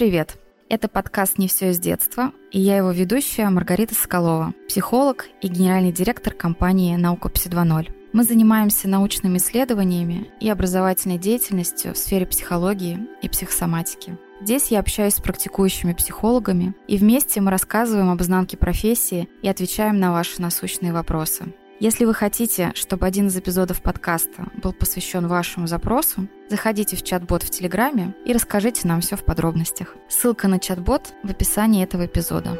Привет! Это подкаст «Не все из детства», и я его ведущая Маргарита Соколова, психолог и генеральный директор компании «Наука Пси 2.0». Мы занимаемся научными исследованиями и образовательной деятельностью в сфере психологии и психосоматики. Здесь я общаюсь с практикующими психологами, и вместе мы рассказываем об изнанке профессии и отвечаем на ваши насущные вопросы. Если вы хотите, чтобы один из эпизодов подкаста был посвящен вашему запросу, заходите в чат-бот в Телеграме и расскажите нам все в подробностях. Ссылка на чат-бот в описании этого эпизода.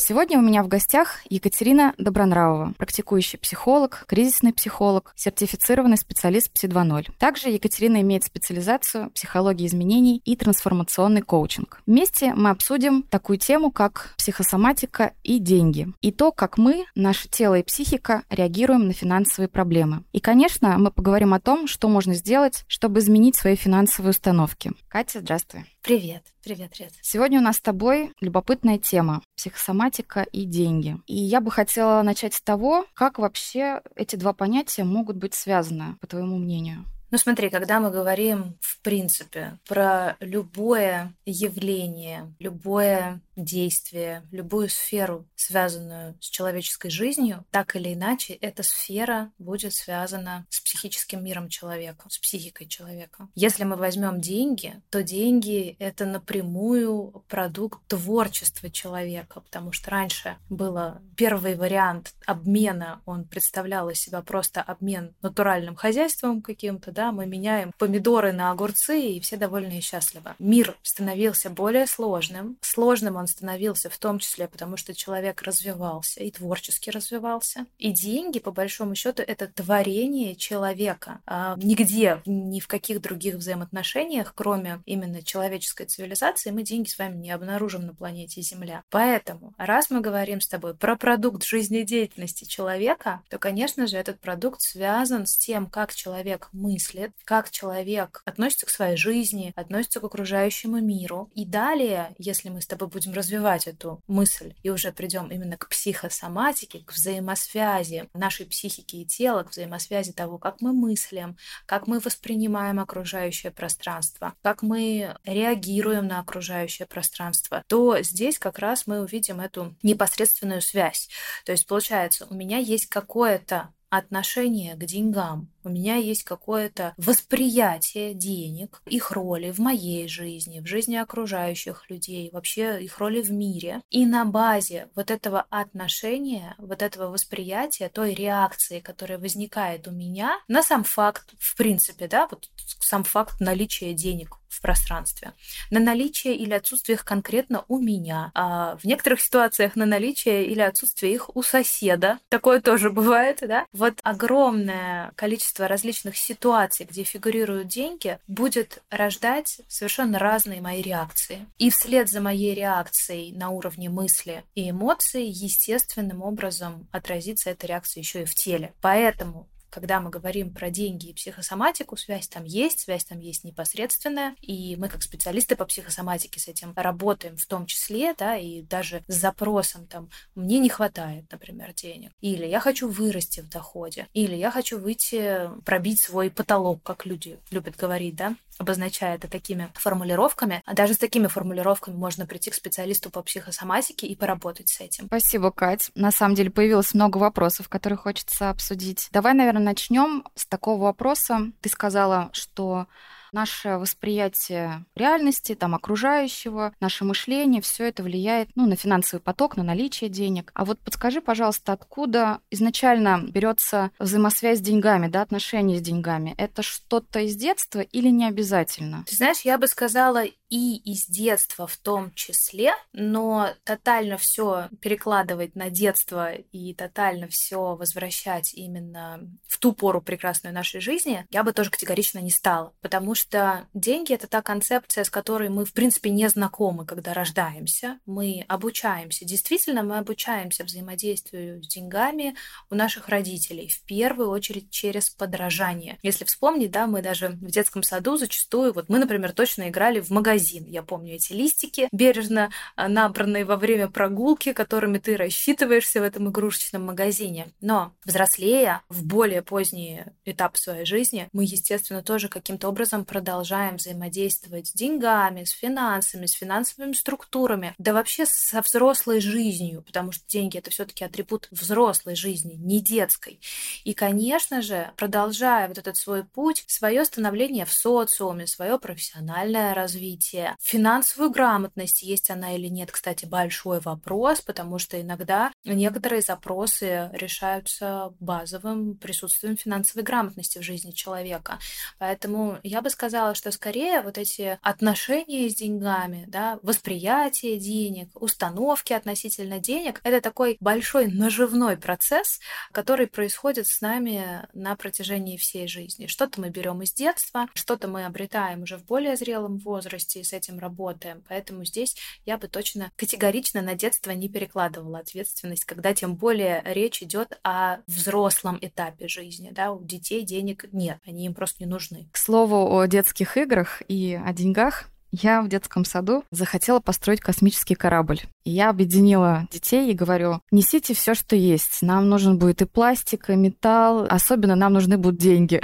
Сегодня у меня в гостях Екатерина Добронравова, практикующий психолог, кризисный психолог, сертифицированный специалист ПСИ 2.0. Также Екатерина имеет специализацию психологии изменений и трансформационный коучинг. Вместе мы обсудим такую тему, как психосоматика и деньги, и то, как мы, наше тело и психика реагируем на финансовые проблемы. И, конечно, мы поговорим о том, что можно сделать, чтобы изменить свои финансовые установки. Катя, здравствуй. Привет, привет, Ред. Сегодня у нас с тобой любопытная тема – психосоматика и деньги. И я бы хотела начать с того, как вообще эти два понятия могут быть связаны, по твоему мнению. Ну смотри, когда мы говорим в принципе про любое явление, любое действие, любую сферу, связанную с человеческой жизнью, так или иначе, эта сфера будет связана с психическим миром человека, с психикой человека. Если мы возьмем деньги, то деньги — это напрямую продукт творчества человека, потому что раньше было первый вариант обмена, он представлял из себя просто обмен натуральным хозяйством каким-то, да, мы меняем помидоры на огурцы, и все довольны и счастливы. Мир становился более сложным. Сложным он становился в том числе, потому что человек развивался и творчески развивался. И деньги, по большому счету, это творение человека. А нигде, ни в каких других взаимоотношениях, кроме именно человеческой цивилизации, мы деньги с вами не обнаружим на планете Земля. Поэтому, раз мы говорим с тобой про продукт жизнедеятельности человека, то, конечно же, этот продукт связан с тем, как человек мыслит, как человек относится к своей жизни, относится к окружающему миру. И далее, если мы с тобой будем развивать эту мысль и уже придем именно к психосоматике, к взаимосвязи нашей психики и тела, к взаимосвязи того, как мы мыслим, как мы воспринимаем окружающее пространство, как мы реагируем на окружающее пространство, то здесь как раз мы увидим эту непосредственную связь. То есть получается, у меня есть какое-то отношение к деньгам, у меня есть какое-то восприятие денег, их роли в моей жизни, в жизни окружающих людей, вообще их роли в мире. И на базе вот этого отношения, вот этого восприятия, той реакции, которая возникает у меня на сам факт, в принципе, да, вот сам факт наличия денег в пространстве, на наличие или отсутствие их конкретно у меня, а в некоторых ситуациях на наличие или отсутствие их у соседа. Такое тоже бывает, да? Вот огромное количество различных ситуаций, где фигурируют деньги, будет рождать совершенно разные мои реакции. И вслед за моей реакцией на уровне мысли и эмоций естественным образом отразится эта реакция еще и в теле. Поэтому когда мы говорим про деньги и психосоматику, связь там есть, связь там есть непосредственная, и мы как специалисты по психосоматике с этим работаем в том числе, да, и даже с запросом там «мне не хватает, например, денег», или «я хочу вырасти в доходе», или «я хочу выйти, пробить свой потолок», как люди любят говорить, да, обозначая это такими формулировками. А даже с такими формулировками можно прийти к специалисту по психосоматике и поработать с этим. Спасибо, Кать. На самом деле появилось много вопросов, которые хочется обсудить. Давай, наверное, начнем с такого вопроса. Ты сказала, что наше восприятие реальности, там, окружающего, наше мышление, все это влияет ну, на финансовый поток, на наличие денег. А вот подскажи, пожалуйста, откуда изначально берется взаимосвязь с деньгами, да, отношения с деньгами? Это что-то из детства или не обязательно? Ты знаешь, я бы сказала и из детства в том числе, но тотально все перекладывать на детство и тотально все возвращать именно в ту пору прекрасную нашей жизни, я бы тоже категорично не стала, потому что деньги это та концепция, с которой мы в принципе не знакомы, когда рождаемся, мы обучаемся, действительно мы обучаемся взаимодействию с деньгами у наших родителей, в первую очередь через подражание. Если вспомнить, да, мы даже в детском саду зачастую, вот мы, например, точно играли в магазин. Я помню эти листики, бережно а, набранные во время прогулки, которыми ты рассчитываешься в этом игрушечном магазине. Но взрослея в более поздний этап своей жизни, мы, естественно, тоже каким-то образом продолжаем взаимодействовать с деньгами, с финансами, с финансовыми структурами, да вообще со взрослой жизнью, потому что деньги это все-таки атрибут взрослой жизни, не детской. И, конечно же, продолжая вот этот свой путь, свое становление в социуме, свое профессиональное развитие, финансовую грамотность, есть она или нет, кстати, большой вопрос, потому что иногда некоторые запросы решаются базовым присутствием финансовой грамотности в жизни человека. Поэтому я бы сказала, что скорее вот эти отношения с деньгами, да, восприятие денег, установки относительно денег, это такой большой наживной процесс, который происходит с нами на протяжении всей жизни. Что-то мы берем из детства, что-то мы обретаем уже в более зрелом возрасте и с этим работаем. Поэтому здесь я бы точно категорично на детство не перекладывала ответственность, когда тем более речь идет о взрослом этапе жизни. Да? У детей денег нет, они им просто не нужны. К слову о детских играх и о деньгах, я в детском саду захотела построить космический корабль. И я объединила детей и говорю, несите все, что есть. Нам нужен будет и пластик, и металл. Особенно нам нужны будут деньги.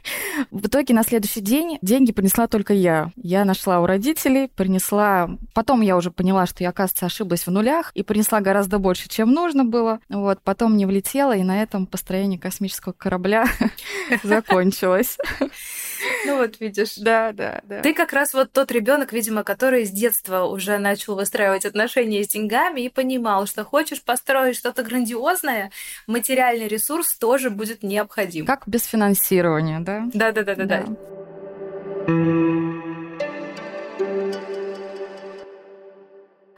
В итоге на следующий день деньги принесла только я. Я нашла у родителей, принесла... Потом я уже поняла, что я, оказывается, ошиблась в нулях и принесла гораздо больше, чем нужно было. Вот, потом не влетела, и на этом построение космического корабля закончилось. Ну вот видишь. Да, да, да. Ты как раз вот тот ребенок, видимо, который с детства уже начал выстраивать отношения с деньгами и понимал, что хочешь построить что-то грандиозное, материальный ресурс тоже будет необходим. Как без финансирования, да? Да, да, да, да, да.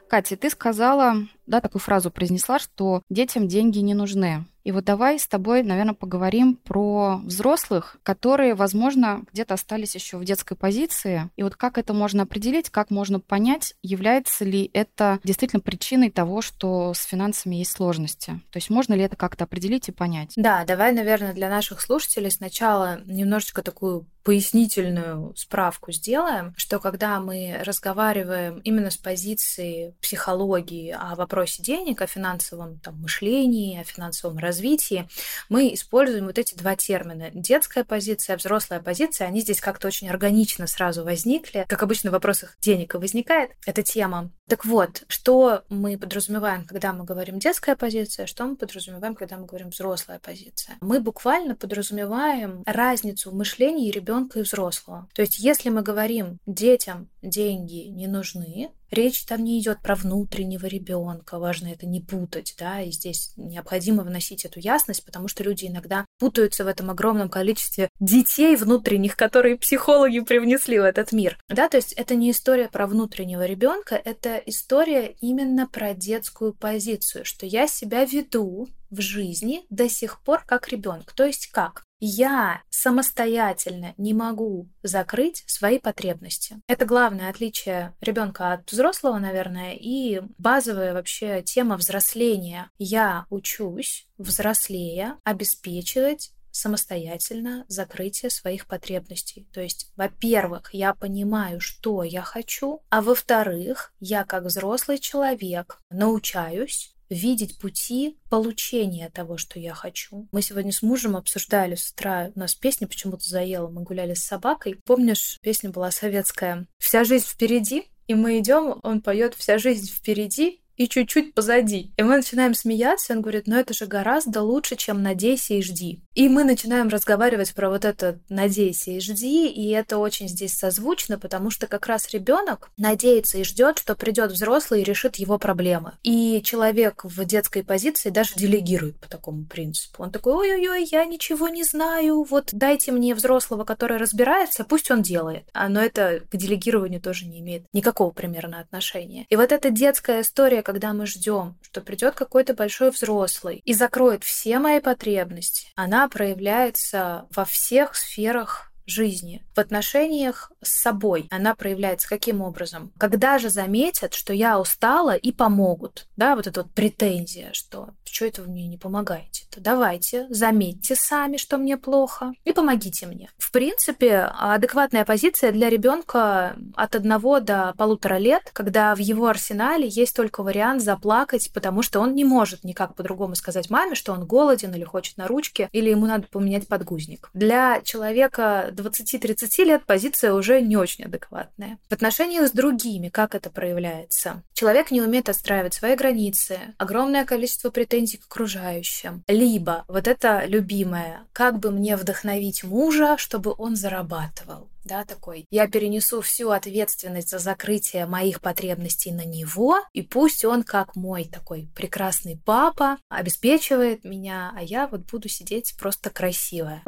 Катя, ты сказала, да, такую фразу произнесла, что детям деньги не нужны. И вот давай с тобой, наверное, поговорим про взрослых, которые, возможно, где-то остались еще в детской позиции. И вот как это можно определить, как можно понять, является ли это действительно причиной того, что с финансами есть сложности. То есть можно ли это как-то определить и понять? Да, давай, наверное, для наших слушателей сначала немножечко такую пояснительную справку сделаем, что когда мы разговариваем именно с позиции психологии о вопросе денег, о финансовом там, мышлении, о финансовом развитии, мы используем вот эти два термина. Детская позиция, взрослая позиция, они здесь как-то очень органично сразу возникли. Как обычно в вопросах денег и возникает эта тема. Так вот, что мы подразумеваем, когда мы говорим детская позиция, что мы подразумеваем, когда мы говорим взрослая позиция? Мы буквально подразумеваем разницу в мышлении ребенка и взрослого. То есть, если мы говорим детям деньги не нужны, Речь там не идет про внутреннего ребенка, важно это не путать, да, и здесь необходимо вносить эту ясность, потому что люди иногда путаются в этом огромном количестве детей внутренних, которые психологи привнесли в этот мир, да, то есть это не история про внутреннего ребенка, это история именно про детскую позицию, что я себя веду в жизни до сих пор как ребенок. То есть как? Я самостоятельно не могу закрыть свои потребности. Это главное отличие ребенка от взрослого, наверное, и базовая вообще тема взросления. Я учусь, взрослея, обеспечивать самостоятельно закрытие своих потребностей. То есть, во-первых, я понимаю, что я хочу, а во-вторых, я как взрослый человек научаюсь видеть пути получения того, что я хочу. Мы сегодня с мужем обсуждали с утра, у нас песня почему-то заела, мы гуляли с собакой. Помнишь, песня была советская «Вся жизнь впереди», и мы идем, он поет «Вся жизнь впереди», и чуть-чуть позади. И мы начинаем смеяться, он говорит, ну это же гораздо лучше, чем надейся и жди. И мы начинаем разговаривать про вот это надейся и жди, и это очень здесь созвучно, потому что как раз ребенок надеется и ждет, что придет взрослый и решит его проблемы. И человек в детской позиции даже делегирует по такому принципу. Он такой, ой-ой-ой, я ничего не знаю, вот дайте мне взрослого, который разбирается, пусть он делает. А, но это к делегированию тоже не имеет никакого примерно отношения. И вот эта детская история, когда мы ждем, что придет какой-то большой взрослый и закроет все мои потребности, она проявляется во всех сферах жизни, в отношениях с собой. Она проявляется каким образом? Когда же заметят, что я устала и помогут, да, вот эта вот претензия, что что это вы мне не помогаете? То давайте, заметьте сами, что мне плохо, и помогите мне. В принципе, адекватная позиция для ребенка от одного до полутора лет, когда в его арсенале есть только вариант заплакать, потому что он не может никак по-другому сказать маме, что он голоден или хочет на ручке, или ему надо поменять подгузник. Для человека 20-30 лет позиция уже не очень адекватная. В отношениях с другими как это проявляется? Человек не умеет отстраивать свои границы, огромное количество претензий к окружающим. Либо вот это любимое, как бы мне вдохновить мужа, чтобы он зарабатывал да, такой. Я перенесу всю ответственность за закрытие моих потребностей на него, и пусть он, как мой такой прекрасный папа, обеспечивает меня, а я вот буду сидеть просто красивая.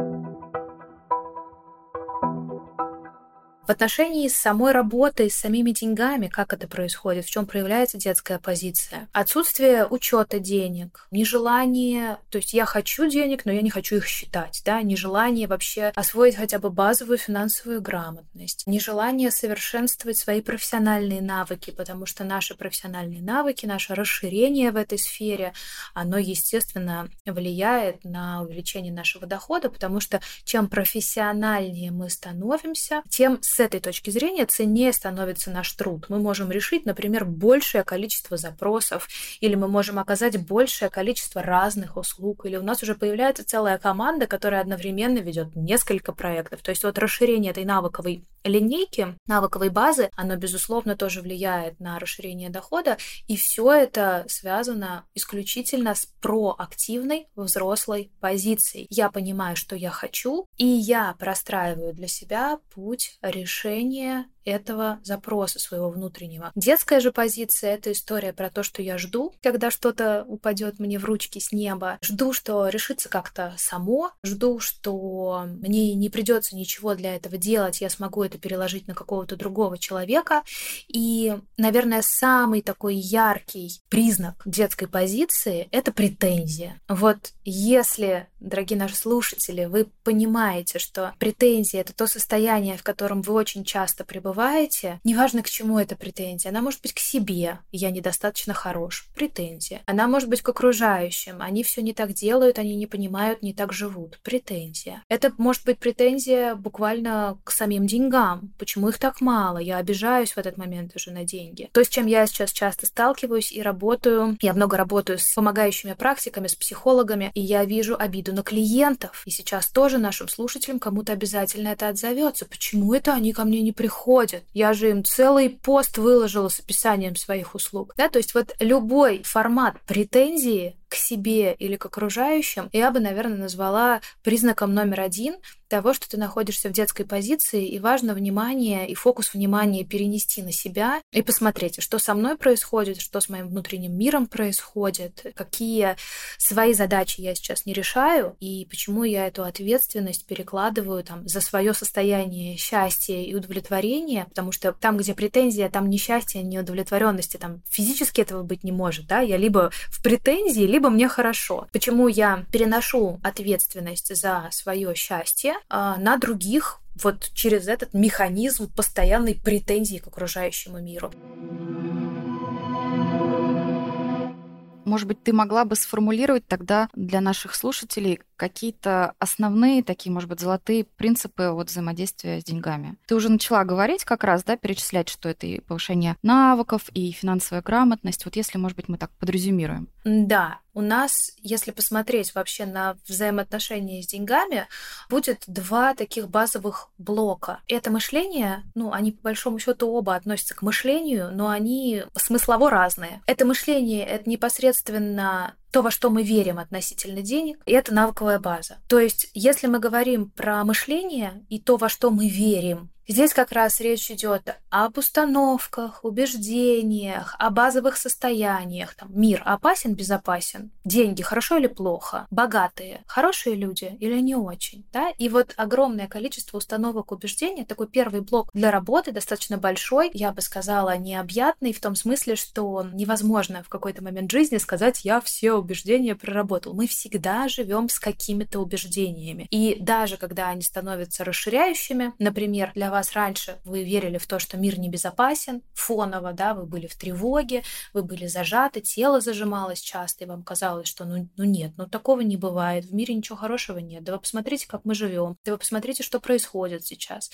В отношении с самой работой, с самими деньгами, как это происходит, в чем проявляется детская позиция. Отсутствие учета денег, нежелание, то есть я хочу денег, но я не хочу их считать, да, нежелание вообще освоить хотя бы базовую финансовую грамотность, нежелание совершенствовать свои профессиональные навыки, потому что наши профессиональные навыки, наше расширение в этой сфере, оно, естественно, влияет на увеличение нашего дохода, потому что чем профессиональнее мы становимся, тем этой точки зрения ценнее становится наш труд. Мы можем решить, например, большее количество запросов, или мы можем оказать большее количество разных услуг, или у нас уже появляется целая команда, которая одновременно ведет несколько проектов. То есть вот расширение этой навыковой линейки, навыковой базы, оно, безусловно, тоже влияет на расширение дохода, и все это связано исключительно с проактивной взрослой позицией. Я понимаю, что я хочу, и я простраиваю для себя путь решения решение этого запроса своего внутреннего. Детская же позиция — это история про то, что я жду, когда что-то упадет мне в ручки с неба, жду, что решится как-то само, жду, что мне не придется ничего для этого делать, я смогу это переложить на какого-то другого человека. И, наверное, самый такой яркий признак детской позиции — это претензия. Вот если, дорогие наши слушатели, вы понимаете, что претензия — это то состояние, в котором вы очень часто пребываете, пребываете, неважно к чему эта претензия, она может быть к себе, я недостаточно хорош, претензия. Она может быть к окружающим, они все не так делают, они не понимают, не так живут, претензия. Это может быть претензия буквально к самим деньгам, почему их так мало, я обижаюсь в этот момент уже на деньги. То, с чем я сейчас часто сталкиваюсь и работаю, я много работаю с помогающими практиками, с психологами, и я вижу обиду на клиентов. И сейчас тоже нашим слушателям кому-то обязательно это отзовется. Почему это они ко мне не приходят? Приходят. Я же им целый пост выложила с описанием своих услуг. Да, то есть вот любой формат претензии к себе или к окружающим я бы, наверное, назвала признаком номер один того, что ты находишься в детской позиции, и важно внимание и фокус внимания перенести на себя и посмотреть, что со мной происходит, что с моим внутренним миром происходит, какие свои задачи я сейчас не решаю, и почему я эту ответственность перекладываю там за свое состояние счастья и удовлетворения, потому что там, где претензия, там не счастье, не удовлетворенности, там физически этого быть не может, да, я либо в претензии, либо либо мне хорошо. Почему я переношу ответственность за свое счастье а, на других вот через этот механизм постоянной претензии к окружающему миру. Может быть, ты могла бы сформулировать тогда для наших слушателей какие-то основные такие, может быть, золотые принципы вот взаимодействия с деньгами. Ты уже начала говорить как раз, да, перечислять, что это и повышение навыков, и финансовая грамотность. Вот если, может быть, мы так подрезюмируем. Да, у нас, если посмотреть вообще на взаимоотношения с деньгами, будет два таких базовых блока. Это мышление, ну, они по большому счету оба относятся к мышлению, но они смыслово разные. Это мышление, это непосредственно то, во что мы верим относительно денег, и это навыковая база. То есть, если мы говорим про мышление и то, во что мы верим, Здесь как раз речь идет об установках, убеждениях, о базовых состояниях. Там, мир опасен, безопасен, деньги хорошо или плохо, богатые, хорошие люди или не очень. Да? И вот огромное количество установок убеждений, такой первый блок для работы, достаточно большой, я бы сказала, необъятный, в том смысле, что невозможно в какой-то момент жизни сказать, я все убеждения проработал. Мы всегда живем с какими-то убеждениями. И даже когда они становятся расширяющими, например, для вас вас раньше вы верили в то, что мир небезопасен, фоново, да, вы были в тревоге, вы были зажаты, тело зажималось часто, и вам казалось, что ну, ну нет, ну такого не бывает, в мире ничего хорошего нет, да вы посмотрите, как мы живем, да вы посмотрите, что происходит сейчас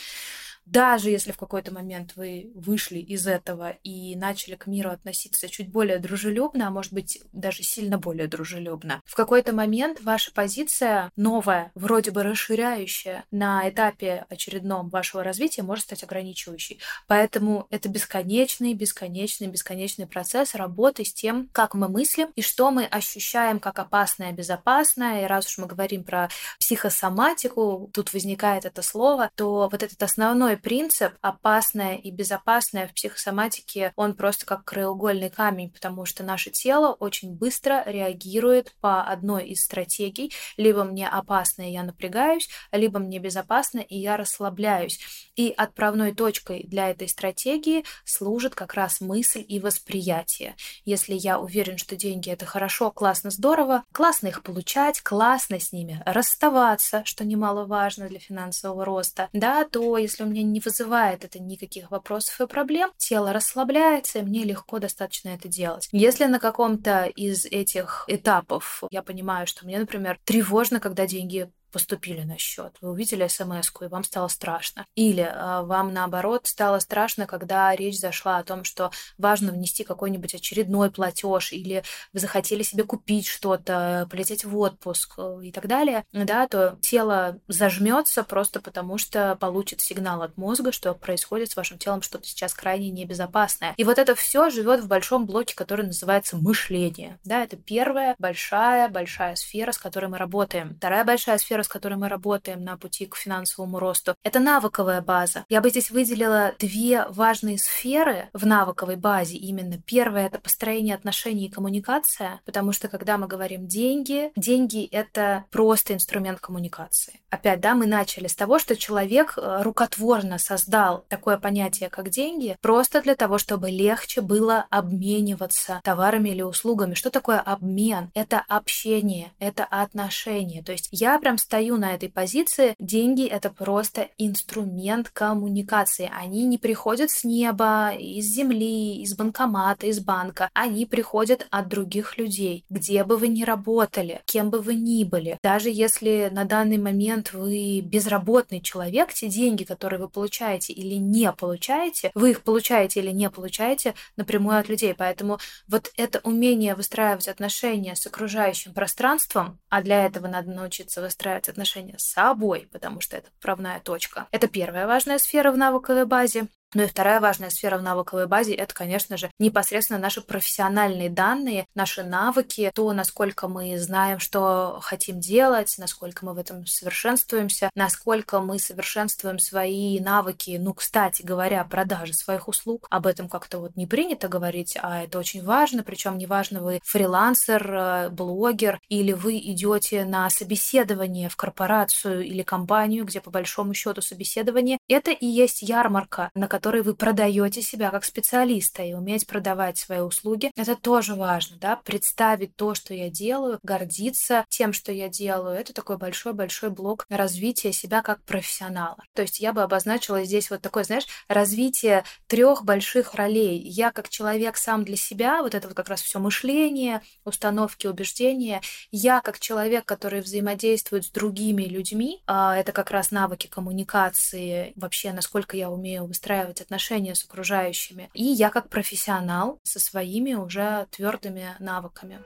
даже если в какой-то момент вы вышли из этого и начали к миру относиться чуть более дружелюбно, а может быть даже сильно более дружелюбно, в какой-то момент ваша позиция новая, вроде бы расширяющая на этапе очередном вашего развития может стать ограничивающей. Поэтому это бесконечный, бесконечный, бесконечный процесс работы с тем, как мы мыслим и что мы ощущаем как опасное, безопасное. И раз уж мы говорим про психосоматику, тут возникает это слово, то вот этот основной принцип опасное и безопасное в психосоматике, он просто как краеугольный камень, потому что наше тело очень быстро реагирует по одной из стратегий. Либо мне опасно, и я напрягаюсь, либо мне безопасно, и я расслабляюсь. И отправной точкой для этой стратегии служит как раз мысль и восприятие. Если я уверен, что деньги это хорошо, классно, здорово, классно их получать, классно с ними расставаться, что немаловажно для финансового роста, да, то если у меня не вызывает это никаких вопросов и проблем, тело расслабляется, и мне легко достаточно это делать. Если на каком-то из этих этапов я понимаю, что мне, например, тревожно, когда деньги поступили на счет. Вы увидели смс и вам стало страшно. Или э, вам, наоборот, стало страшно, когда речь зашла о том, что важно внести какой-нибудь очередной платеж, или вы захотели себе купить что-то, полететь в отпуск э, и так далее, да, то тело зажмется просто потому, что получит сигнал от мозга, что происходит с вашим телом что-то сейчас крайне небезопасное. И вот это все живет в большом блоке, который называется мышление. Да, это первая большая, большая сфера, с которой мы работаем. Вторая большая сфера, с которой мы работаем на пути к финансовому росту, это навыковая база. Я бы здесь выделила две важные сферы в навыковой базе именно. Первое — это построение отношений и коммуникация, потому что когда мы говорим деньги, деньги — это просто инструмент коммуникации. Опять, да, мы начали с того, что человек э, рукотворно создал такое понятие, как деньги, просто для того, чтобы легче было обмениваться товарами или услугами. Что такое обмен? Это общение, это отношения. То есть я прям стою на этой позиции, деньги — это просто инструмент коммуникации. Они не приходят с неба, из земли, из банкомата, из банка. Они приходят от других людей, где бы вы ни работали, кем бы вы ни были. Даже если на данный момент вы безработный человек, те деньги, которые вы получаете или не получаете, вы их получаете или не получаете напрямую от людей. Поэтому вот это умение выстраивать отношения с окружающим пространством, а для этого надо научиться выстраивать строить отношения с собой, потому что это правная точка. Это первая важная сфера в навыковой базе. Ну и вторая важная сфера в навыковой базе – это, конечно же, непосредственно наши профессиональные данные, наши навыки, то, насколько мы знаем, что хотим делать, насколько мы в этом совершенствуемся, насколько мы совершенствуем свои навыки, ну, кстати говоря, продажи своих услуг. Об этом как-то вот не принято говорить, а это очень важно, причем неважно, вы фрилансер, э, блогер, или вы идете на собеседование в корпорацию или компанию, где по большому счету собеседование, это и есть ярмарка, на которой которой вы продаете себя как специалиста и уметь продавать свои услуги, это тоже важно, да, представить то, что я делаю, гордиться тем, что я делаю, это такой большой-большой блок развития себя как профессионала. То есть я бы обозначила здесь вот такое, знаешь, развитие трех больших ролей. Я как человек сам для себя, вот это вот как раз все мышление, установки, убеждения. Я как человек, который взаимодействует с другими людьми, а это как раз навыки коммуникации, вообще насколько я умею выстраивать выстраивать отношения с окружающими. И я как профессионал со своими уже твердыми навыками.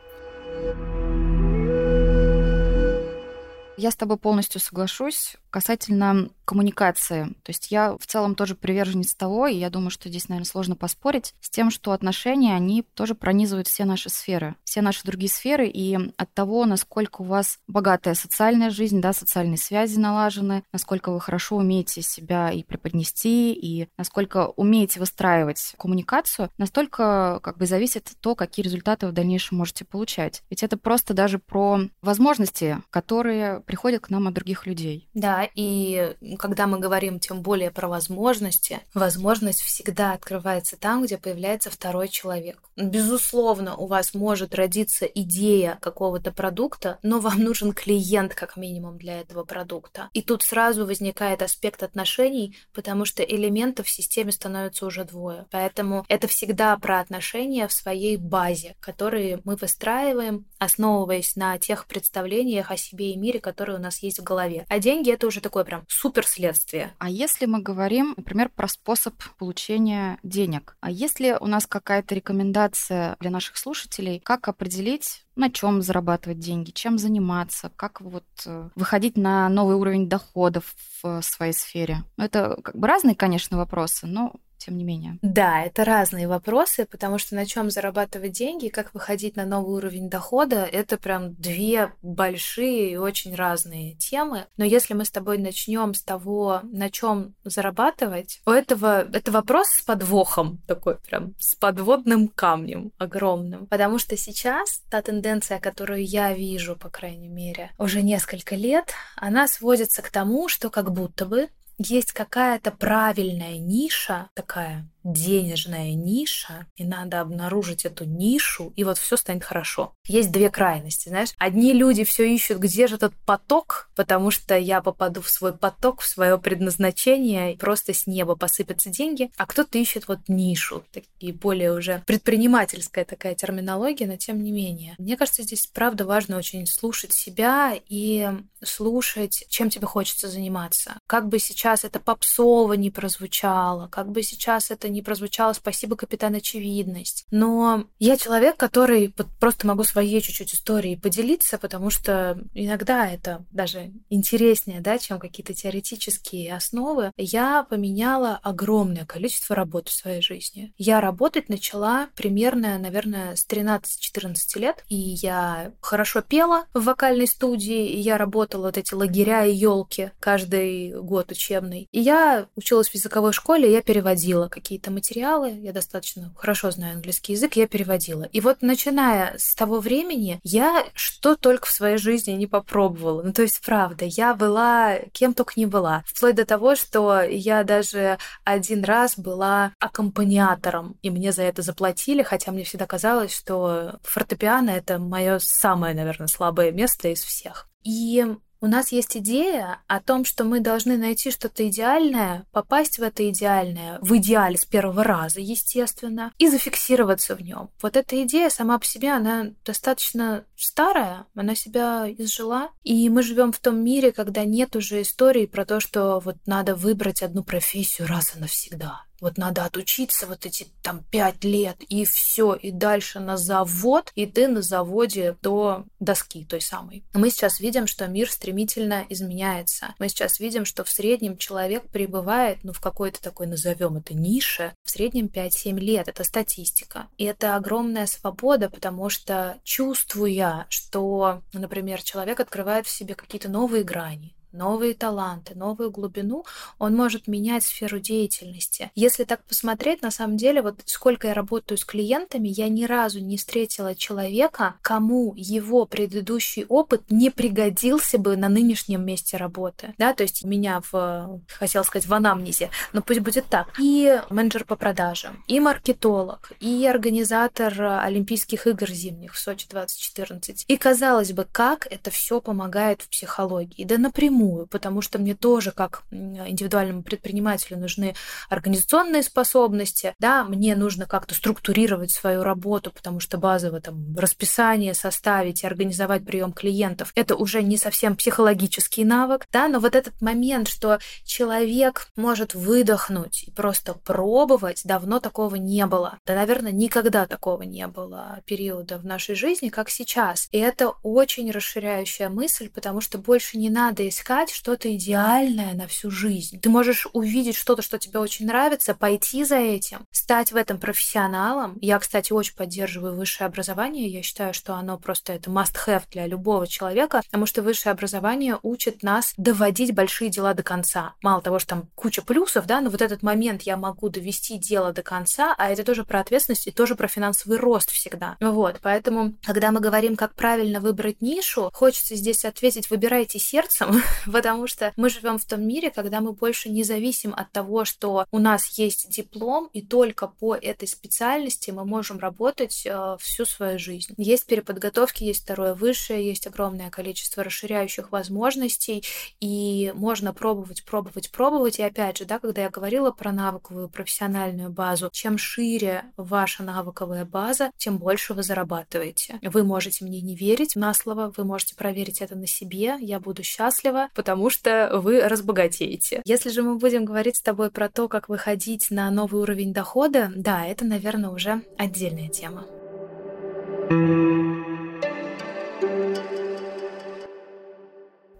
Я с тобой полностью соглашусь касательно коммуникации. То есть я в целом тоже приверженец того, и я думаю, что здесь, наверное, сложно поспорить с тем, что отношения, они тоже пронизывают все наши сферы, все наши другие сферы, и от того, насколько у вас богатая социальная жизнь, да, социальные связи налажены, насколько вы хорошо умеете себя и преподнести, и насколько умеете выстраивать коммуникацию, настолько как бы зависит то, какие результаты вы в дальнейшем можете получать. Ведь это просто даже про возможности, которые приходят к нам от других людей. Да, и когда мы говорим тем более про возможности, возможность всегда открывается там, где появляется второй человек. Безусловно, у вас может родиться идея какого-то продукта, но вам нужен клиент как минимум для этого продукта. И тут сразу возникает аспект отношений, потому что элементов в системе становится уже двое. Поэтому это всегда про отношения в своей базе, которые мы выстраиваем, основываясь на тех представлениях о себе и мире, которые у нас есть в голове. А деньги это уже такой прям супер следствие. А если мы говорим, например, про способ получения денег, а если у нас какая-то рекомендация для наших слушателей, как определить, на чем зарабатывать деньги, чем заниматься, как вот э, выходить на новый уровень доходов в своей сфере? Это как бы разные, конечно, вопросы, но тем не менее. Да, это разные вопросы, потому что на чем зарабатывать деньги, как выходить на новый уровень дохода, это прям две большие и очень разные темы. Но если мы с тобой начнем с того, на чем зарабатывать, у этого это вопрос с подвохом такой прям с подводным камнем огромным, потому что сейчас та тенденция, которую я вижу, по крайней мере, уже несколько лет, она сводится к тому, что как будто бы есть какая-то правильная ниша такая денежная ниша, и надо обнаружить эту нишу, и вот все станет хорошо. Есть две крайности, знаешь. Одни люди все ищут, где же этот поток, потому что я попаду в свой поток, в свое предназначение, и просто с неба посыпятся деньги, а кто-то ищет вот нишу, такие более уже предпринимательская такая терминология, но тем не менее. Мне кажется, здесь правда важно очень слушать себя и слушать, чем тебе хочется заниматься. Как бы сейчас это попсово не прозвучало, как бы сейчас это не прозвучало «Спасибо, капитан Очевидность». Но я человек, который просто могу своей чуть-чуть историей поделиться, потому что иногда это даже интереснее, да, чем какие-то теоретические основы. Я поменяла огромное количество работ в своей жизни. Я работать начала примерно, наверное, с 13-14 лет, и я хорошо пела в вокальной студии, и я работала вот эти лагеря и елки каждый год учебный. И я училась в языковой школе, я переводила какие какие-то материалы, я достаточно хорошо знаю английский язык, я переводила. И вот начиная с того времени, я что только в своей жизни не попробовала. Ну, то есть, правда, я была кем только не была. Вплоть до того, что я даже один раз была аккомпаниатором, и мне за это заплатили, хотя мне всегда казалось, что фортепиано — это мое самое, наверное, слабое место из всех. И у нас есть идея о том, что мы должны найти что-то идеальное, попасть в это идеальное, в идеале с первого раза, естественно, и зафиксироваться в нем. Вот эта идея сама по себе, она достаточно старая, она себя изжила, и мы живем в том мире, когда нет уже истории про то, что вот надо выбрать одну профессию раз и навсегда. Вот надо отучиться вот эти там пять лет, и все, и дальше на завод, и ты на заводе до доски той самой. Мы сейчас видим, что мир стремительно изменяется. Мы сейчас видим, что в среднем человек пребывает, ну, в какой-то такой, назовем это, нише, в среднем 5-7 лет. Это статистика. И это огромная свобода, потому что чувствуя, что, например, человек открывает в себе какие-то новые грани, новые таланты, новую глубину, он может менять сферу деятельности. Если так посмотреть, на самом деле, вот сколько я работаю с клиентами, я ни разу не встретила человека, кому его предыдущий опыт не пригодился бы на нынешнем месте работы. Да, то есть меня в, хотела сказать, в анамнезе, но пусть будет так. И менеджер по продажам, и маркетолог, и организатор Олимпийских игр зимних в Сочи 2014. И казалось бы, как это все помогает в психологии? Да напрямую напрямую, потому что мне тоже, как индивидуальному предпринимателю, нужны организационные способности, да, мне нужно как-то структурировать свою работу, потому что базово там расписание составить и организовать прием клиентов, это уже не совсем психологический навык, да, но вот этот момент, что человек может выдохнуть и просто пробовать, давно такого не было. Да, наверное, никогда такого не было периода в нашей жизни, как сейчас. И это очень расширяющая мысль, потому что больше не надо искать искать что-то идеальное на всю жизнь. Ты можешь увидеть что-то, что тебе очень нравится, пойти за этим, стать в этом профессионалом. Я, кстати, очень поддерживаю высшее образование. Я считаю, что оно просто это must-have для любого человека, потому что высшее образование учит нас доводить большие дела до конца. Мало того, что там куча плюсов, да, но вот этот момент я могу довести дело до конца, а это тоже про ответственность и тоже про финансовый рост всегда. Вот, поэтому, когда мы говорим, как правильно выбрать нишу, хочется здесь ответить, выбирайте сердцем, потому что мы живем в том мире, когда мы больше не зависим от того, что у нас есть диплом, и только по этой специальности мы можем работать э, всю свою жизнь. Есть переподготовки, есть второе высшее, есть огромное количество расширяющих возможностей, и можно пробовать, пробовать, пробовать. И опять же, да, когда я говорила про навыковую профессиональную базу, чем шире ваша навыковая база, тем больше вы зарабатываете. Вы можете мне не верить на слово, вы можете проверить это на себе, я буду счастлива, потому что вы разбогатеете. Если же мы будем говорить с тобой про то, как выходить на новый уровень дохода, да, это, наверное, уже отдельная тема.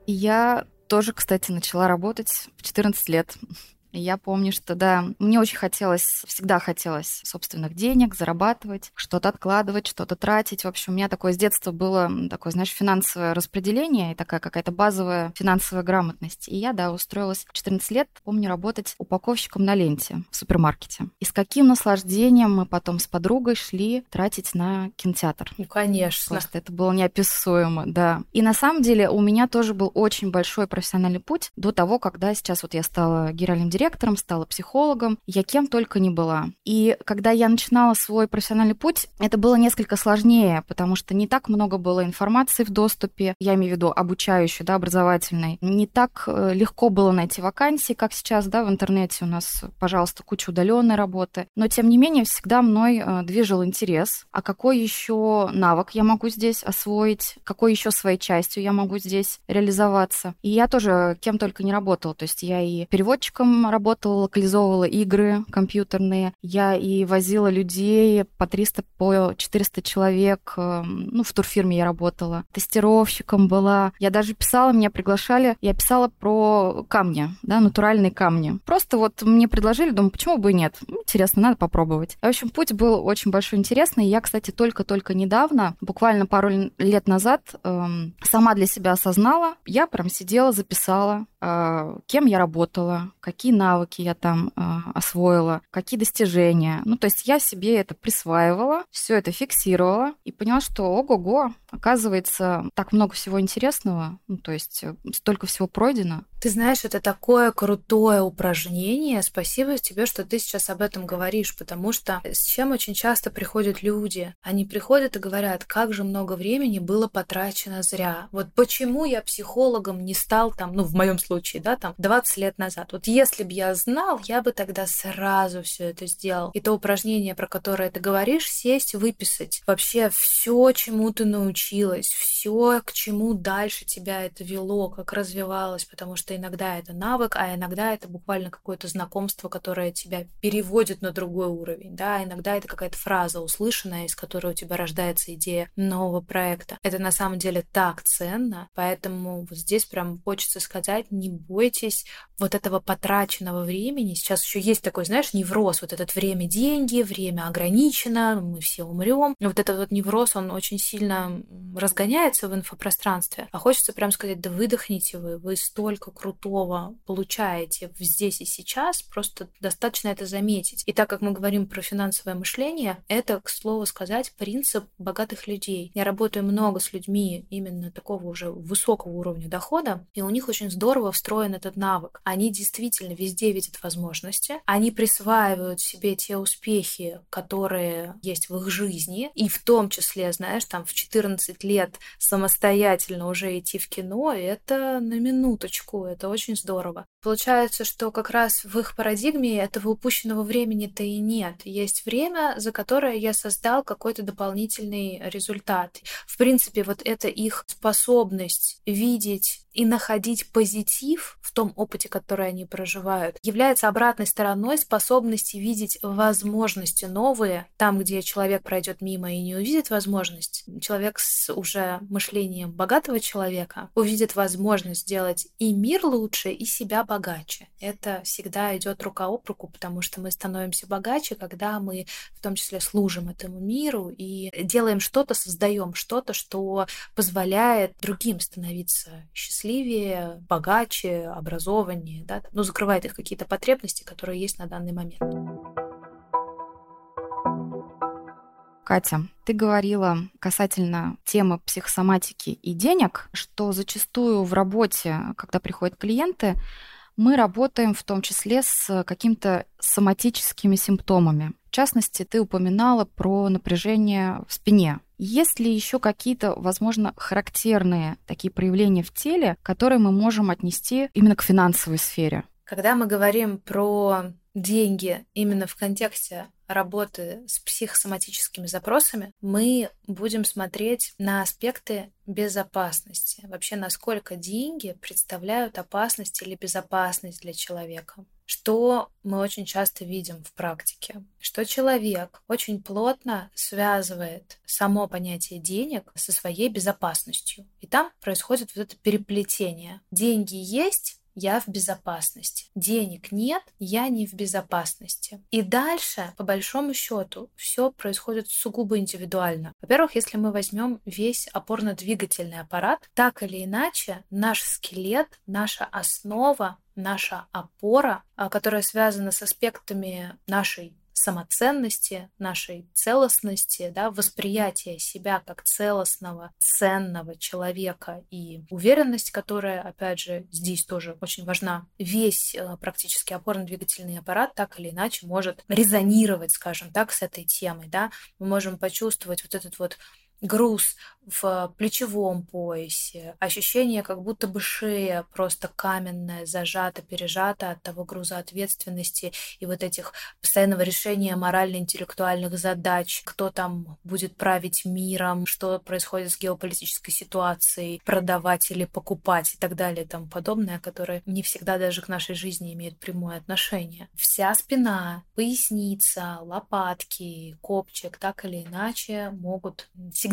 Я тоже, кстати, начала работать в 14 лет. Я помню, что да, мне очень хотелось, всегда хотелось собственных денег, зарабатывать, что-то откладывать, что-то тратить. В общем, у меня такое с детства было такое, знаешь, финансовое распределение и такая какая-то базовая финансовая грамотность. И я, да, устроилась в 14 лет, помню, работать упаковщиком на ленте в супермаркете. И с каким наслаждением мы потом с подругой шли тратить на кинотеатр. Ну, конечно. Просто это было неописуемо, да. И на самом деле у меня тоже был очень большой профессиональный путь до того, когда сейчас вот я стала генеральным директором директором, стала психологом, я кем только не была. И когда я начинала свой профессиональный путь, это было несколько сложнее, потому что не так много было информации в доступе, я имею в виду обучающей, да, образовательной. Не так э, легко было найти вакансии, как сейчас, да, в интернете у нас, пожалуйста, куча удаленной работы. Но, тем не менее, всегда мной э, движил интерес, а какой еще навык я могу здесь освоить, какой еще своей частью я могу здесь реализоваться. И я тоже кем только не работала, то есть я и переводчиком работала, локализовывала игры компьютерные. Я и возила людей по 300, по 400 человек. Эм, ну, в турфирме я работала. Тестировщиком была. Я даже писала, меня приглашали. Я писала про камни, да, натуральные камни. Просто вот мне предложили, думаю, почему бы и нет? Интересно, надо попробовать. В общем, путь был очень большой интересный. Я, кстати, только-только недавно, буквально пару лет назад, эм, сама для себя осознала. Я прям сидела, записала, э, кем я работала, какие навыки я там э, освоила, какие достижения. Ну, то есть я себе это присваивала, все это фиксировала и поняла, что ого-го, оказывается, так много всего интересного, ну, то есть э, столько всего пройдено. Ты знаешь, это такое крутое упражнение. Спасибо тебе, что ты сейчас об этом говоришь, потому что с чем очень часто приходят люди? Они приходят и говорят, как же много времени было потрачено зря. Вот почему я психологом не стал там, ну, в моем случае, да, там, 20 лет назад. Вот если бы я знал, я бы тогда сразу все это сделал. И то упражнение, про которое ты говоришь, сесть, выписать. Вообще все, чему ты научилась, все, к чему дальше тебя это вело, как развивалось, потому что иногда это навык, а иногда это буквально какое-то знакомство, которое тебя переводит на другой уровень, да, иногда это какая-то фраза услышанная, из которой у тебя рождается идея нового проекта. Это на самом деле так ценно, поэтому вот здесь прям хочется сказать, не бойтесь вот этого потраченного времени. Сейчас еще есть такой, знаешь, невроз, вот этот время деньги, время ограничено, мы все умрем. Вот этот вот невроз, он очень сильно разгоняется в инфопространстве. А хочется прям сказать, да выдохните вы, вы столько крутого получаете здесь и сейчас, просто достаточно это заметить. И так как мы говорим про финансовое мышление, это, к слову сказать, принцип богатых людей. Я работаю много с людьми именно такого уже высокого уровня дохода, и у них очень здорово встроен этот навык. Они действительно везде видят возможности, они присваивают себе те успехи, которые есть в их жизни, и в том числе, знаешь, там в 14 лет самостоятельно уже идти в кино, это на минуточку, это очень здорово. Получается, что как раз в их парадигме этого упущенного времени-то и нет. Есть время, за которое я создал какой-то дополнительный результат. В принципе, вот это их способность видеть и находить позитив в том опыте, который они проживают, является обратной стороной способности видеть возможности новые там, где человек пройдет мимо и не увидит возможность. Человек с уже мышлением богатого человека увидит возможность сделать и мир лучше, и себя богаче. Это всегда идет рука об руку, потому что мы становимся богаче, когда мы в том числе служим этому миру и делаем что-то, создаем что-то, что позволяет другим становиться счастливее, богаче, образованнее, да, ну, закрывает их какие-то потребности, которые есть на данный момент. Катя, ты говорила касательно темы психосоматики и денег, что зачастую в работе, когда приходят клиенты, мы работаем в том числе с какими-то соматическими симптомами. В частности, ты упоминала про напряжение в спине. Есть ли еще какие-то, возможно, характерные такие проявления в теле, которые мы можем отнести именно к финансовой сфере? Когда мы говорим про деньги именно в контексте работы с психосоматическими запросами мы будем смотреть на аспекты безопасности. Вообще, насколько деньги представляют опасность или безопасность для человека. Что мы очень часто видим в практике? Что человек очень плотно связывает само понятие денег со своей безопасностью. И там происходит вот это переплетение. Деньги есть, я в безопасности. Денег нет, я не в безопасности. И дальше, по большому счету, все происходит сугубо индивидуально. Во-первых, если мы возьмем весь опорно-двигательный аппарат, так или иначе, наш скелет, наша основа наша опора, а, которая связана с аспектами нашей самоценности, нашей целостности, да, восприятия себя как целостного, ценного человека и уверенность, которая, опять же, здесь тоже очень важна. Весь э, практически опорно-двигательный аппарат так или иначе может резонировать, скажем так, с этой темой, да. Мы можем почувствовать вот этот вот груз в плечевом поясе, ощущение, как будто бы шея просто каменная, зажата, пережата от того груза ответственности и вот этих постоянного решения морально-интеллектуальных задач, кто там будет править миром, что происходит с геополитической ситуацией, продавать или покупать и так далее и тому подобное, которое не всегда даже к нашей жизни имеет прямое отношение. Вся спина, поясница, лопатки, копчик так или иначе могут сигнализировать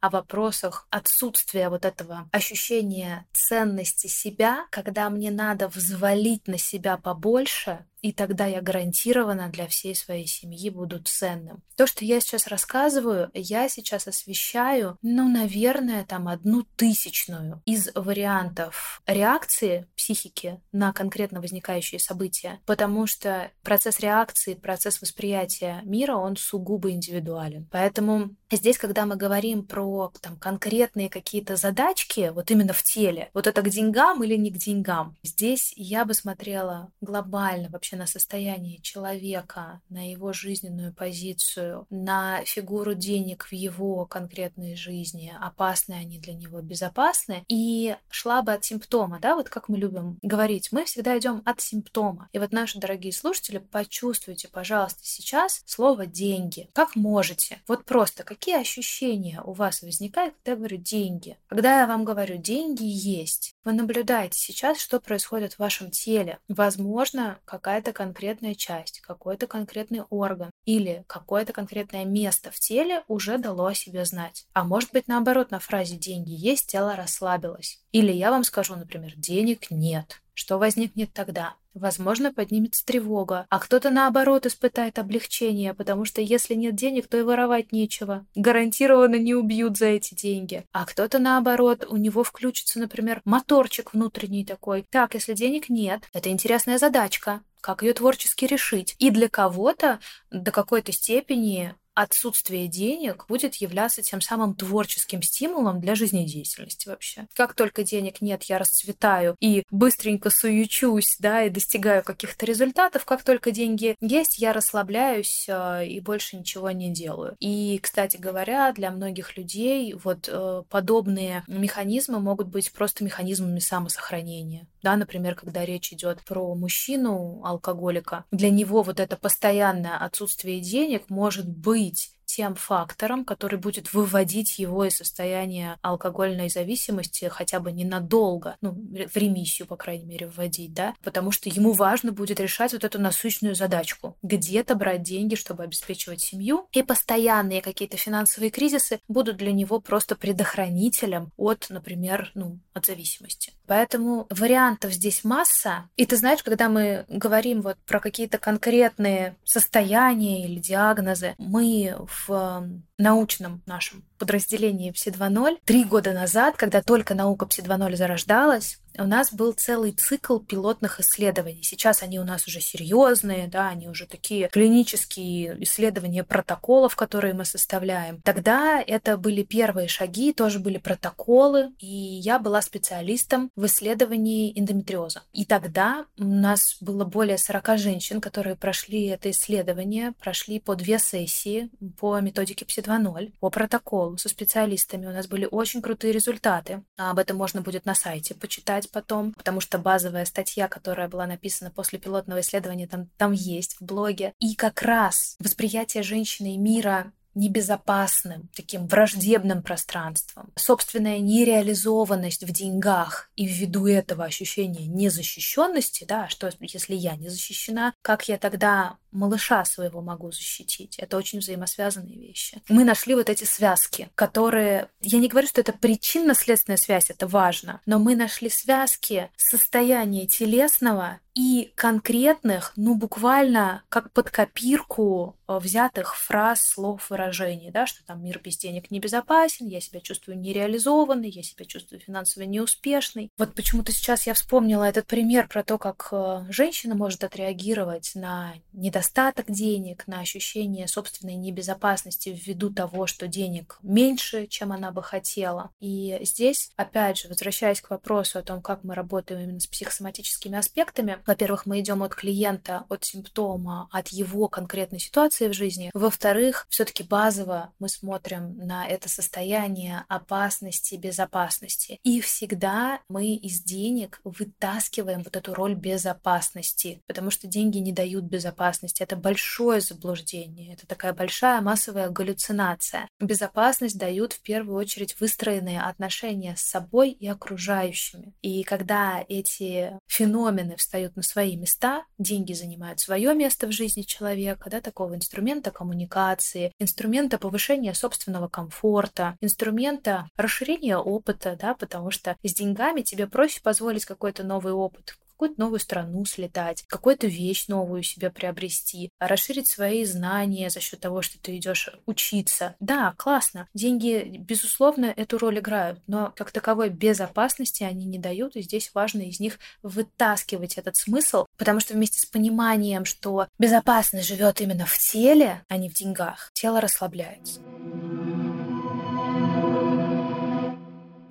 о вопросах отсутствия вот этого ощущения ценности себя, когда мне надо взвалить на себя побольше, и тогда я гарантированно для всей своей семьи буду ценным. То, что я сейчас рассказываю, я сейчас освещаю, ну, наверное, там одну тысячную из вариантов реакции психики на конкретно возникающие события, потому что процесс реакции, процесс восприятия мира, он сугубо индивидуален. Поэтому здесь, когда мы говорим про там, конкретные какие-то задачки, вот именно в теле, вот это к деньгам или не к деньгам, здесь я бы смотрела глобально вообще вообще на состояние человека, на его жизненную позицию, на фигуру денег в его конкретной жизни, опасны они для него, безопасны, и шла бы от симптома, да, вот как мы любим говорить, мы всегда идем от симптома. И вот наши дорогие слушатели, почувствуйте, пожалуйста, сейчас слово «деньги». Как можете? Вот просто, какие ощущения у вас возникают, когда я говорю «деньги»? Когда я вам говорю «деньги есть», вы наблюдаете сейчас, что происходит в вашем теле. Возможно, какая какая-то конкретная часть, какой-то конкретный орган или какое-то конкретное место в теле уже дало о себе знать. А может быть, наоборот, на фразе «деньги есть» тело расслабилось. Или я вам скажу, например, «денег нет». Что возникнет тогда? Возможно, поднимется тревога, а кто-то наоборот испытает облегчение, потому что если нет денег, то и воровать нечего. Гарантированно не убьют за эти деньги. А кто-то наоборот, у него включится, например, моторчик внутренний такой. Так, если денег нет, это интересная задачка как ее творчески решить. И для кого-то до какой-то степени отсутствие денег будет являться тем самым творческим стимулом для жизнедеятельности вообще. Как только денег нет, я расцветаю и быстренько суючусь, да, и достигаю каких-то результатов. Как только деньги есть, я расслабляюсь э, и больше ничего не делаю. И, кстати говоря, для многих людей вот э, подобные механизмы могут быть просто механизмами самосохранения. Да, например, когда речь идет про мужчину, алкоголика, для него вот это постоянное отсутствие денег может быть тем фактором, который будет выводить его из состояния алкогольной зависимости хотя бы ненадолго, ну, в ремиссию, по крайней мере, вводить, да, потому что ему важно будет решать вот эту насущную задачку, где-то брать деньги, чтобы обеспечивать семью, и постоянные какие-то финансовые кризисы будут для него просто предохранителем от, например, ну, от зависимости. Поэтому вариантов здесь масса. И ты знаешь, когда мы говорим вот про какие-то конкретные состояния или диагнозы, мы в научном нашем подразделении Пси 2.0 три года назад, когда только наука Пси 2.0 зарождалась, у нас был целый цикл пилотных исследований. Сейчас они у нас уже серьезные, да, они уже такие клинические исследования протоколов, которые мы составляем. Тогда это были первые шаги, тоже были протоколы, и я была специалистом в исследовании эндометриоза. И тогда у нас было более 40 женщин, которые прошли это исследование, прошли по две сессии по методике Пси 2.0, по протоколу со специалистами. У нас были очень крутые результаты. Об этом можно будет на сайте почитать почитать потом, потому что базовая статья, которая была написана после пилотного исследования, там, там есть в блоге. И как раз восприятие женщины и мира небезопасным, таким враждебным пространством. Собственная нереализованность в деньгах и ввиду этого ощущения незащищенности, да, что если я не защищена, как я тогда малыша своего могу защитить? Это очень взаимосвязанные вещи. Мы нашли вот эти связки, которые... Я не говорю, что это причинно-следственная связь, это важно, но мы нашли связки состояния телесного и конкретных, ну буквально как под копирку э, взятых фраз, слов, выражений, да, что там мир без денег небезопасен, я себя чувствую нереализованной, я себя чувствую финансово неуспешной. Вот почему-то сейчас я вспомнила этот пример про то, как э, женщина может отреагировать на недостаток денег, на ощущение собственной небезопасности ввиду того, что денег меньше, чем она бы хотела. И здесь, опять же, возвращаясь к вопросу о том, как мы работаем именно с психосоматическими аспектами, во-первых, мы идем от клиента, от симптома, от его конкретной ситуации в жизни. Во-вторых, все-таки базово мы смотрим на это состояние опасности, безопасности. И всегда мы из денег вытаскиваем вот эту роль безопасности, потому что деньги не дают безопасности. Это большое заблуждение, это такая большая массовая галлюцинация. Безопасность дают в первую очередь выстроенные отношения с собой и окружающими. И когда эти феномены встают на свои места, деньги занимают свое место в жизни человека, да, такого инструмента коммуникации, инструмента повышения собственного комфорта, инструмента расширения опыта, да, потому что с деньгами тебе проще позволить какой-то новый опыт, какую-то новую страну слетать, какую-то вещь новую себе приобрести, расширить свои знания за счет того, что ты идешь учиться. Да, классно. Деньги, безусловно, эту роль играют, но как таковой безопасности они не дают, и здесь важно из них вытаскивать этот смысл, потому что вместе с пониманием, что безопасность живет именно в теле, а не в деньгах, тело расслабляется.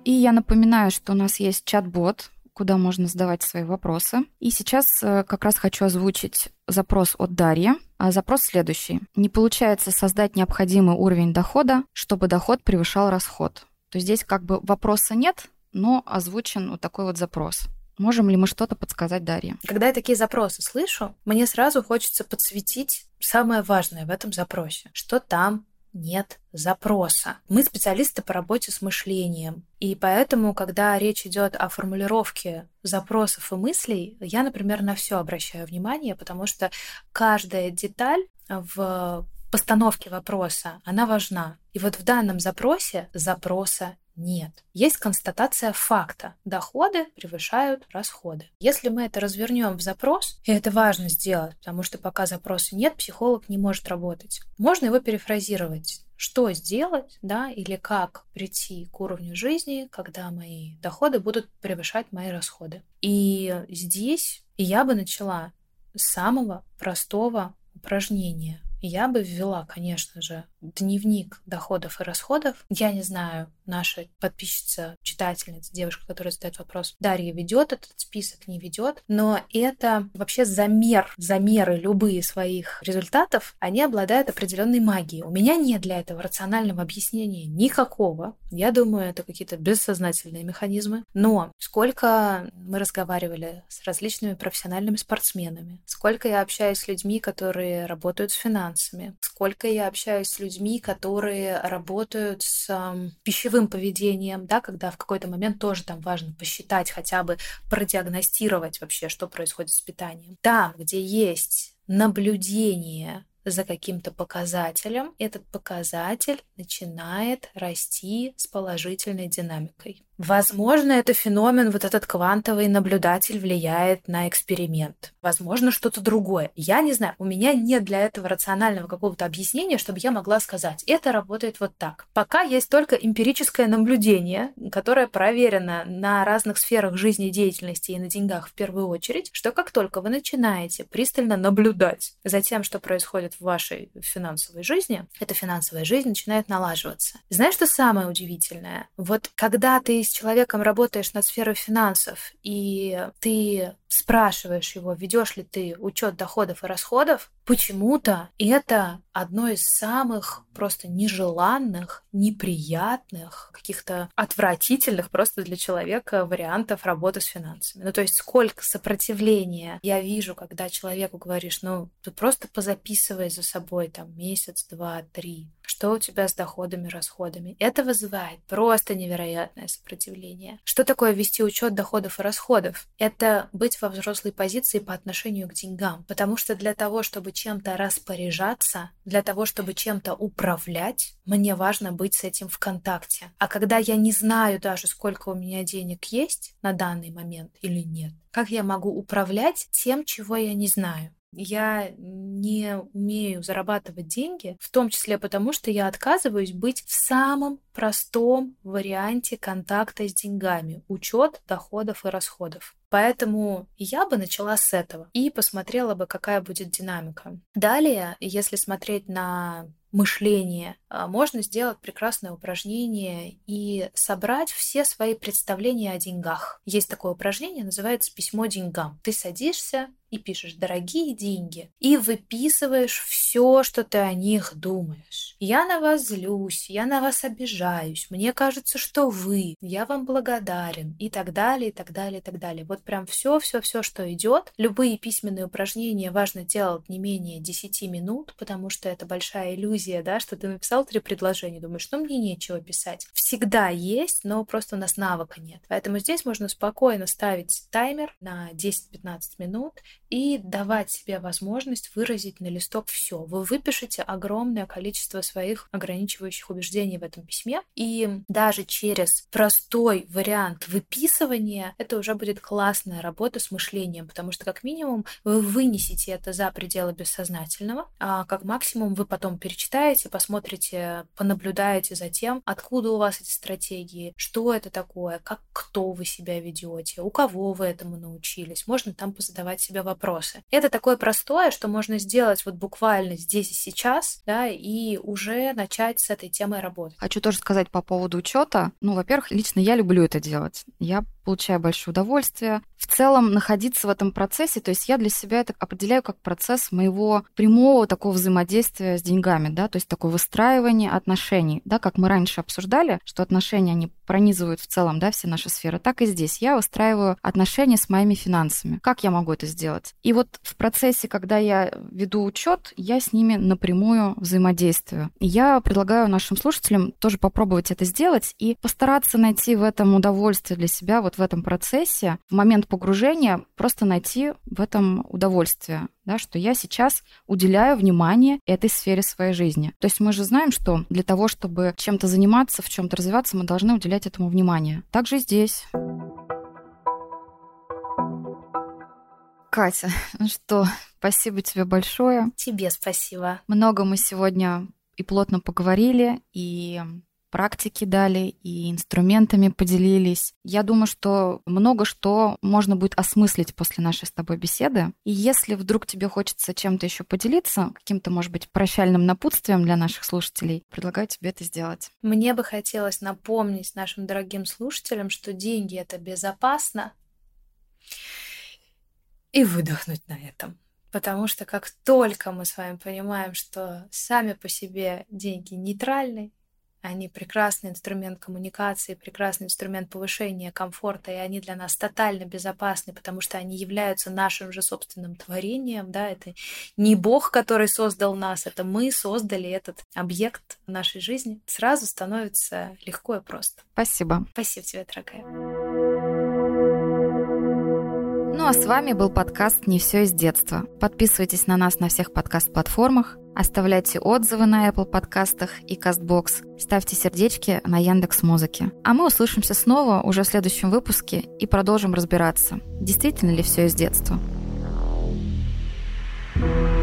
И я напоминаю, что у нас есть чат-бот, куда можно задавать свои вопросы. И сейчас э, как раз хочу озвучить запрос от Дарьи. А запрос следующий. Не получается создать необходимый уровень дохода, чтобы доход превышал расход. То есть здесь как бы вопроса нет, но озвучен вот такой вот запрос. Можем ли мы что-то подсказать Дарье? Когда я такие запросы слышу, мне сразу хочется подсветить самое важное в этом запросе. Что там нет запроса. Мы специалисты по работе с мышлением. И поэтому, когда речь идет о формулировке запросов и мыслей, я, например, на все обращаю внимание, потому что каждая деталь в постановке вопроса, она важна. И вот в данном запросе запроса нет. Есть констатация факта. Доходы превышают расходы. Если мы это развернем в запрос, и это важно сделать, потому что пока запроса нет, психолог не может работать. Можно его перефразировать что сделать, да, или как прийти к уровню жизни, когда мои доходы будут превышать мои расходы. И здесь я бы начала с самого простого упражнения. Я бы ввела, конечно же, дневник доходов и расходов. Я не знаю, наша подписчица, читательница, девушка, которая задает вопрос, Дарья ведет этот список, не ведет, но это вообще замер, замеры любые своих результатов, они обладают определенной магией. У меня нет для этого рационального объяснения никакого. Я думаю, это какие-то бессознательные механизмы. Но сколько мы разговаривали с различными профессиональными спортсменами, сколько я общаюсь с людьми, которые работают с финансами, сколько я общаюсь с людьми, которые работают с пищевым пищевым поведением, да, когда в какой-то момент тоже там важно посчитать, хотя бы продиагностировать вообще, что происходит с питанием. Там, где есть наблюдение за каким-то показателем, этот показатель начинает расти с положительной динамикой. Возможно, это феномен, вот этот квантовый наблюдатель влияет на эксперимент. Возможно, что-то другое. Я не знаю, у меня нет для этого рационального какого-то объяснения, чтобы я могла сказать, это работает вот так. Пока есть только эмпирическое наблюдение, которое проверено на разных сферах жизнедеятельности и на деньгах в первую очередь, что как только вы начинаете пристально наблюдать за тем, что происходит в вашей финансовой жизни, эта финансовая жизнь начинает налаживаться. Знаешь, что самое удивительное? Вот когда ты с человеком работаешь над сферой финансов, и ты спрашиваешь его, ведешь ли ты учет доходов и расходов, почему-то это одно из самых просто нежеланных, неприятных, каких-то отвратительных просто для человека вариантов работы с финансами. Ну, то есть сколько сопротивления я вижу, когда человеку говоришь, ну, ты просто позаписывай за собой там месяц, два, три, что у тебя с доходами, расходами. Это вызывает просто невероятное сопротивление. Что такое вести учет доходов и расходов? Это быть во взрослой позиции по отношению к деньгам. Потому что для того, чтобы чем-то распоряжаться, для того, чтобы чем-то управлять, мне важно быть с этим в контакте. А когда я не знаю даже, сколько у меня денег есть на данный момент или нет, как я могу управлять тем, чего я не знаю? Я не умею зарабатывать деньги, в том числе потому, что я отказываюсь быть в самом простом варианте контакта с деньгами, учет доходов и расходов. Поэтому я бы начала с этого и посмотрела бы, какая будет динамика. Далее, если смотреть на мышление, можно сделать прекрасное упражнение и собрать все свои представления о деньгах. Есть такое упражнение, называется «Письмо деньгам». Ты садишься и пишешь «Дорогие деньги» и выписываешь все, что ты о них думаешь. Я на вас злюсь, я на вас обижаюсь, мне кажется, что вы, я вам благодарен и так далее, и так далее, и так далее. Вот прям все, все, все, что идет. Любые письменные упражнения важно делать не менее 10 минут, потому что это большая иллюзия, да, что ты написал три предложения, думаешь, что мне нечего писать. Всегда есть, но просто у нас навыка нет. Поэтому здесь можно спокойно ставить таймер на 10-15 минут и давать себе возможность выразить на листок все. Вы выпишете огромное количество своих ограничивающих убеждений в этом письме, и даже через простой вариант выписывания это уже будет классная работа с мышлением, потому что как минимум вы вынесете это за пределы бессознательного, а как максимум вы потом перечитаете, посмотрите, понаблюдаете за тем, откуда у вас эти стратегии, что это такое, как кто вы себя ведете, у кого вы этому научились. Можно там позадавать себе вопросы. Это такое простое, что можно сделать вот буквально здесь и сейчас, да, и уже начать с этой темой работать. Хочу тоже сказать по поводу учета. Ну, во-первых, лично я люблю это делать. Я получаю большое удовольствие. В целом находиться в этом процессе, то есть я для себя это определяю как процесс моего прямого такого взаимодействия с деньгами, да, то есть такое выстраивание отношений, да, как мы раньше обсуждали, что отношения, они пронизывают в целом, да, все наши сферы, так и здесь. Я выстраиваю отношения с моими финансами. Как я могу это сделать? И вот в процессе, когда я веду учет, я с ними напрямую взаимодействую. И я предлагаю нашим слушателям тоже попробовать это сделать и постараться найти в этом удовольствие для себя вот в этом процессе, в момент погружения, просто найти в этом удовольствие, да, что я сейчас уделяю внимание этой сфере своей жизни. То есть мы же знаем, что для того, чтобы чем-то заниматься, в чем-то развиваться, мы должны уделять этому внимание. Также здесь. Катя, ну что, спасибо тебе большое. Тебе спасибо. Много мы сегодня и плотно поговорили, и практики дали и инструментами поделились. Я думаю, что много что можно будет осмыслить после нашей с тобой беседы. И если вдруг тебе хочется чем-то еще поделиться, каким-то, может быть, прощальным напутствием для наших слушателей, предлагаю тебе это сделать. Мне бы хотелось напомнить нашим дорогим слушателям, что деньги — это безопасно, и выдохнуть на этом. Потому что как только мы с вами понимаем, что сами по себе деньги нейтральны, они прекрасный инструмент коммуникации, прекрасный инструмент повышения комфорта, и они для нас тотально безопасны, потому что они являются нашим же собственным творением, да, это не Бог, который создал нас, это мы создали этот объект нашей жизни. Сразу становится легко и просто. Спасибо. Спасибо тебе, дорогая. Ну а с вами был подкаст «Не все из детства». Подписывайтесь на нас на всех подкаст-платформах, оставляйте отзывы на Apple подкастах и CastBox, ставьте сердечки на Яндекс Музыке. А мы услышимся снова уже в следующем выпуске и продолжим разбираться, действительно ли все из детства. thank you